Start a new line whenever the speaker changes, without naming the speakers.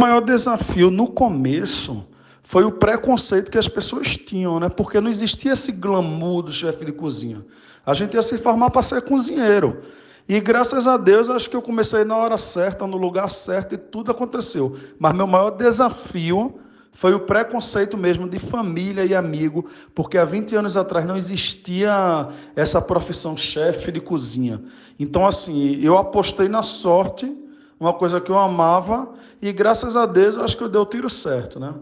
O maior desafio no começo foi o preconceito que as pessoas tinham, né? Porque não existia esse glamour do chefe de cozinha. A gente ia se formar para ser cozinheiro. E graças a Deus, acho que eu comecei na hora certa, no lugar certo e tudo aconteceu. Mas meu maior desafio foi o preconceito mesmo de família e amigo, porque há 20 anos atrás não existia essa profissão chefe de cozinha. Então, assim, eu apostei na sorte, uma coisa que eu amava, e graças a Deus eu acho que eu dei o tiro certo, né?